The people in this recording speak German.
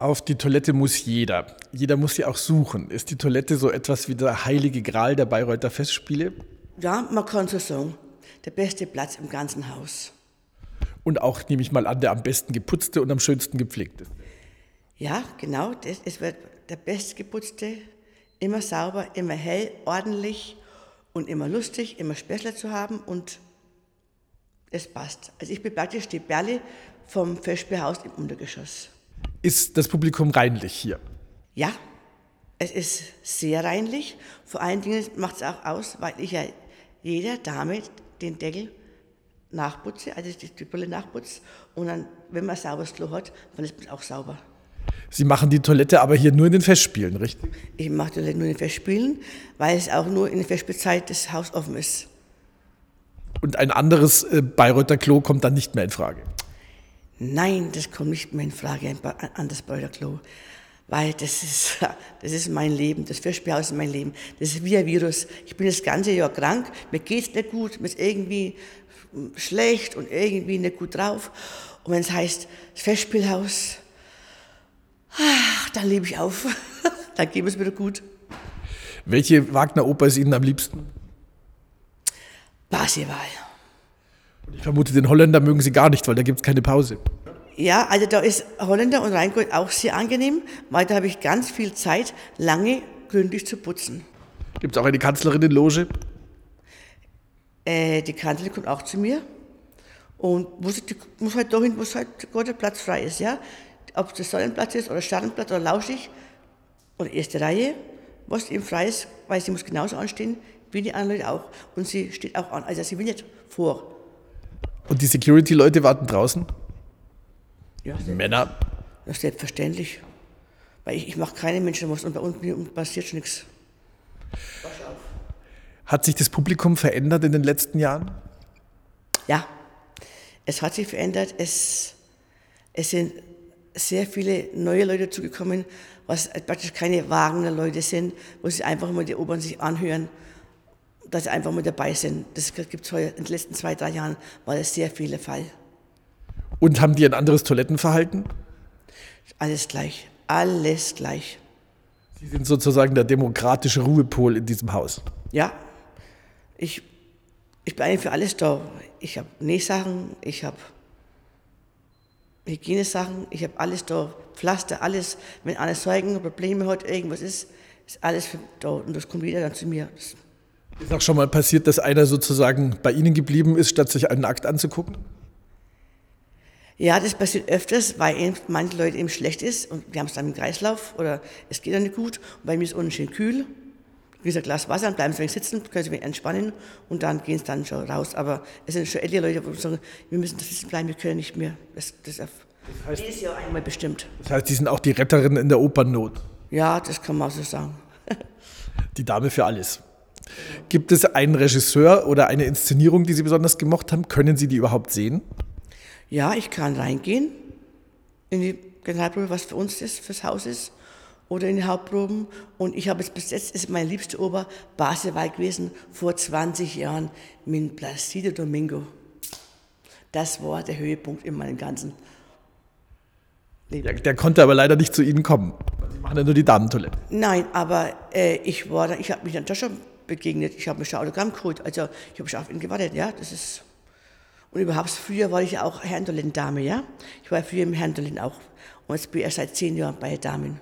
Auf die Toilette muss jeder. Jeder muss sie auch suchen. Ist die Toilette so etwas wie der heilige Gral der Bayreuther Festspiele? Ja, man kann so sagen. Der beste Platz im ganzen Haus. Und auch, nehme ich mal an, der am besten geputzte und am schönsten gepflegte. Ja, genau. Das, es wird der bestgeputzte, immer sauber, immer hell, ordentlich und immer lustig, immer Späßler zu haben und es passt. Also ich bin praktisch die Berle vom Festspielhaus im Untergeschoss. Ist das Publikum reinlich hier? Ja, es ist sehr reinlich. Vor allen Dingen macht es auch aus, weil ich ja jeder Dame den Deckel nachputze, also die Brille nachputze. Und dann, wenn man ein sauberes Klo hat, dann ist es auch sauber. Sie machen die Toilette aber hier nur in den Festspielen, richtig? Ich mache die Toilette nur in den Festspielen, weil es auch nur in der Festspielzeit das Haus offen ist. Und ein anderes äh, Bayreuther Klo kommt dann nicht mehr in Frage? Nein, das kommt nicht mehr in Frage an das Beuterklo. Weil das ist, das ist mein Leben, das Festspielhaus ist mein Leben. Das ist wie ein Virus. Ich bin das ganze Jahr krank, mir geht's nicht gut, mir ist irgendwie schlecht und irgendwie nicht gut drauf. Und wenn es heißt, das Festspielhaus, dann lebe ich auf. dann geht es wieder gut. Welche Wagner-Oper ist Ihnen am liebsten? Parsival. Ich vermute, den Holländer mögen Sie gar nicht, weil da gibt es keine Pause. Ja, also da ist Holländer und Rheingold auch sehr angenehm, weil da habe ich ganz viel Zeit, lange gründlich zu putzen. Gibt es auch eine Kanzlerin in Loge? Äh, die Kanzlerin kommt auch zu mir und muss, die, muss halt dahin, wo halt gerade Platz frei ist. Ja? Ob das Sonnenplatz ist oder Sternenplatz oder Lauschig oder erste Reihe, was eben frei ist, weil sie muss genauso anstehen wie die anderen Leute auch. Und sie steht auch an, also sie will nicht vor. Und die Security-Leute warten draußen? Ja, Männer? Ist selbstverständlich. Weil ich, ich mache keine Menschen was und bei uns passiert schon nichts. Hat sich das Publikum verändert in den letzten Jahren? Ja, es hat sich verändert. Es, es sind sehr viele neue Leute zugekommen, was praktisch keine Wagner Leute sind, wo sie einfach mal die Opern sich anhören dass sie einfach mal dabei sind. Das gibt es in den letzten zwei, drei Jahren, war das sehr viele Fall. Und haben die ein anderes Toilettenverhalten? Alles gleich, alles gleich. Sie sind sozusagen der demokratische Ruhepol in diesem Haus. Ja, ich, ich bin eigentlich für alles da. Ich habe Nähsachen, ich habe Hygienesachen, ich habe alles da, Pflaster, alles. Wenn einer Säugen Probleme hat, irgendwas ist, ist alles da und das kommt wieder dann zu mir. Das ist auch schon mal passiert, dass einer sozusagen bei Ihnen geblieben ist, statt sich einen Akt anzugucken? Ja, das passiert öfters, weil eben manche Leute eben schlecht ist und wir haben es dann im Kreislauf oder es geht dann nicht gut. Und bei mir ist es unten schön kühl. Wie ein Glas Wasser, dann bleiben sie sitzen, können sie entspannen und dann gehen sie dann schon raus. Aber es sind schon ältere Leute, die sagen, wir müssen sitzen bleiben, wir können nicht mehr. Das, das, das heißt, jedes Jahr einmal bestimmt. Das heißt, Sie sind auch die Retterin in der Opernnot? Ja, das kann man auch so sagen. die Dame für alles. Gibt es einen Regisseur oder eine Inszenierung, die Sie besonders gemocht haben? Können Sie die überhaupt sehen? Ja, ich kann reingehen in die Generalprobe, was für uns ist, fürs Haus ist, oder in die Hauptproben. Und ich habe es bis jetzt, ist meine liebste Oper Basewahl gewesen, vor 20 Jahren mit Placido Domingo. Das war der Höhepunkt in meinem ganzen Leben. Der, der konnte aber leider nicht zu Ihnen kommen. Sie machen ja nur die Damentoilette. Nein, aber äh, ich war da, ich habe mich dann doch schon begegnet. Ich habe mir schon Autogramm geholt. Also ich habe schon auf ihn gewartet, ja. Das ist und überhaupt früher war ich ja auch Herrndolin-Dame, ja. Ich war früher im Herrndolin auch. Und jetzt bin ich erst seit zehn Jahren bei Damen.